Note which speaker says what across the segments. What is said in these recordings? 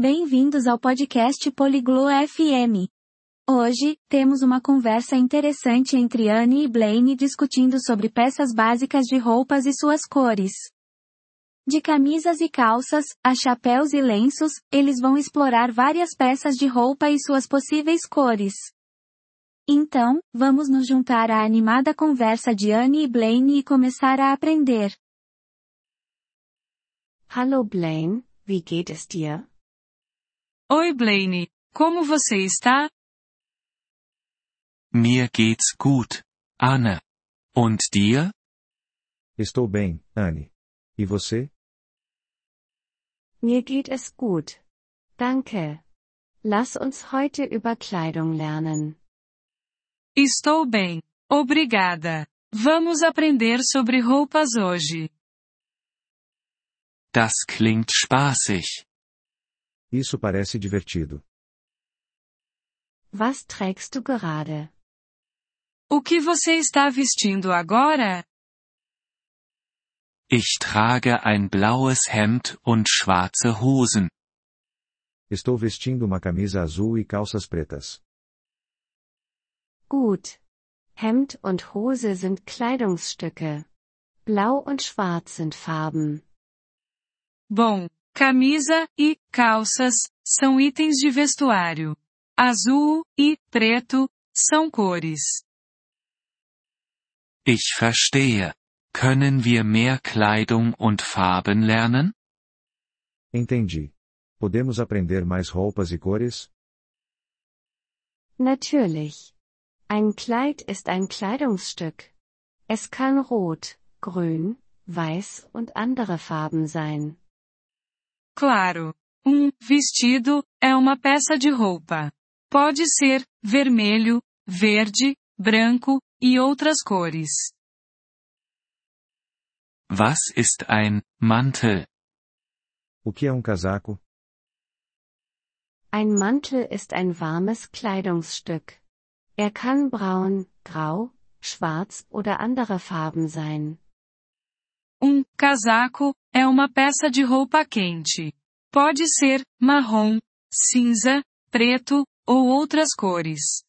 Speaker 1: Bem-vindos ao podcast Poliglo FM. Hoje, temos uma conversa interessante entre Anne e Blaine discutindo sobre peças básicas de roupas e suas cores. De camisas e calças, a chapéus e lenços, eles vão explorar várias peças de roupa e suas possíveis cores. Então, vamos nos juntar à animada conversa de Anne e Blaine e começar a aprender.
Speaker 2: Hallo Blaine, wie geht es dir?
Speaker 3: Oi Blaine, como você está?
Speaker 4: Mir geht's gut, Anne. Und dir?
Speaker 5: Estou bem, Anne. E você?
Speaker 2: Mir geht es gut. Danke. Lass uns heute über Kleidung lernen.
Speaker 3: Estou bem, obrigada. Vamos aprender sobre roupas hoje.
Speaker 4: Das klingt spaßig.
Speaker 5: Isso parece divertido.
Speaker 2: Was trägst du gerade?
Speaker 3: O que você está vestindo agora?
Speaker 4: Ich trage ein blaues Hemd und schwarze Hosen.
Speaker 5: Estou vestindo uma camisa azul e calças pretas.
Speaker 2: Gut. Hemd und Hose sind Kleidungsstücke. Blau und Schwarz sind Farben.
Speaker 3: Bom, camisa e calças são itens de vestuário. Azul e preto são cores.
Speaker 4: Ich verstehe. Können wir mehr Kleidung und Farben lernen?
Speaker 5: Entendi. Podemos aprender mais roupas e cores?
Speaker 2: Natürlich. Ein Kleid ist ein Kleidungsstück. Es kann rot, grün, weiß und andere Farben sein.
Speaker 3: Claro. Um vestido é uma peça de roupa. Pode ser vermelho, verde, branco e outras cores.
Speaker 4: Was ist ein Mantel?
Speaker 5: O que é um casaco?
Speaker 2: Ein Mantel ist ein warmes Kleidungsstück. Er kann braun, grau, schwarz oder andere Farben sein.
Speaker 3: Um casaco é uma peça de roupa quente. Pode ser marrom, cinza, preto ou outras cores.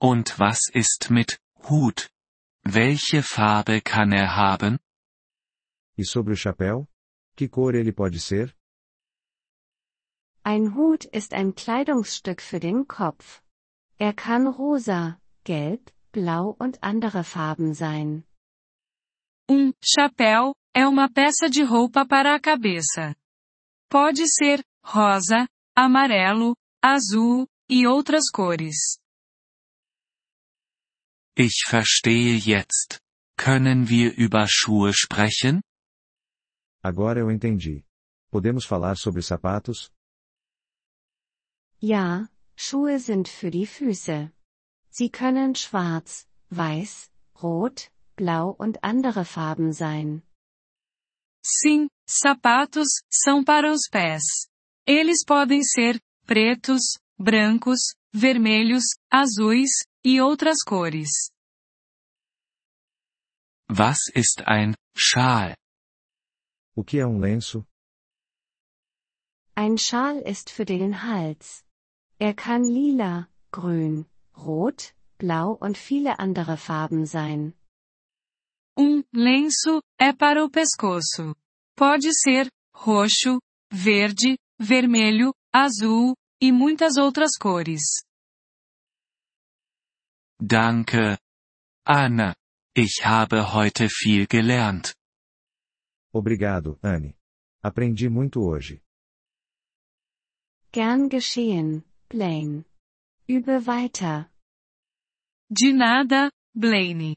Speaker 4: Und was ist mit Hut? Welche Farbe kann er haben?
Speaker 5: E sobre o chapéu? Que cor ele pode ser?
Speaker 2: Ein Hut ist ein Kleidungsstück für den Kopf. Er kann rosa, gelb, blau und andere Farben sein.
Speaker 3: Um chapéu é uma peça de roupa para a cabeça. Pode ser rosa, amarelo, azul e outras cores.
Speaker 4: Ich verstehe jetzt. Können wir über Schuhe sprechen?
Speaker 5: Agora eu entendi. Podemos falar sobre sapatos?
Speaker 2: Ja, Schuhe sind für die Füße. Sie können schwarz, weiß, rot, blau und andere Farben sein.
Speaker 3: Sim, sapatos são para os pés. Eles podem ser pretos, brancos, vermelhos, azuis e outras cores.
Speaker 4: Was ist ein Schal?
Speaker 5: O que é um lenço?
Speaker 2: Ein Schal ist für den Hals. Er kann lila, grün, rot, blau und viele andere Farben sein.
Speaker 3: Um lenço é para o pescoço. Pode ser roxo, verde, vermelho, azul e muitas outras cores.
Speaker 4: Danke. Anne. Ich habe heute viel gelernt.
Speaker 5: Obrigado, Anne. Aprendi muito hoje.
Speaker 2: Gern geschehen, Blaine. Übe weiter.
Speaker 3: De nada, Blaine.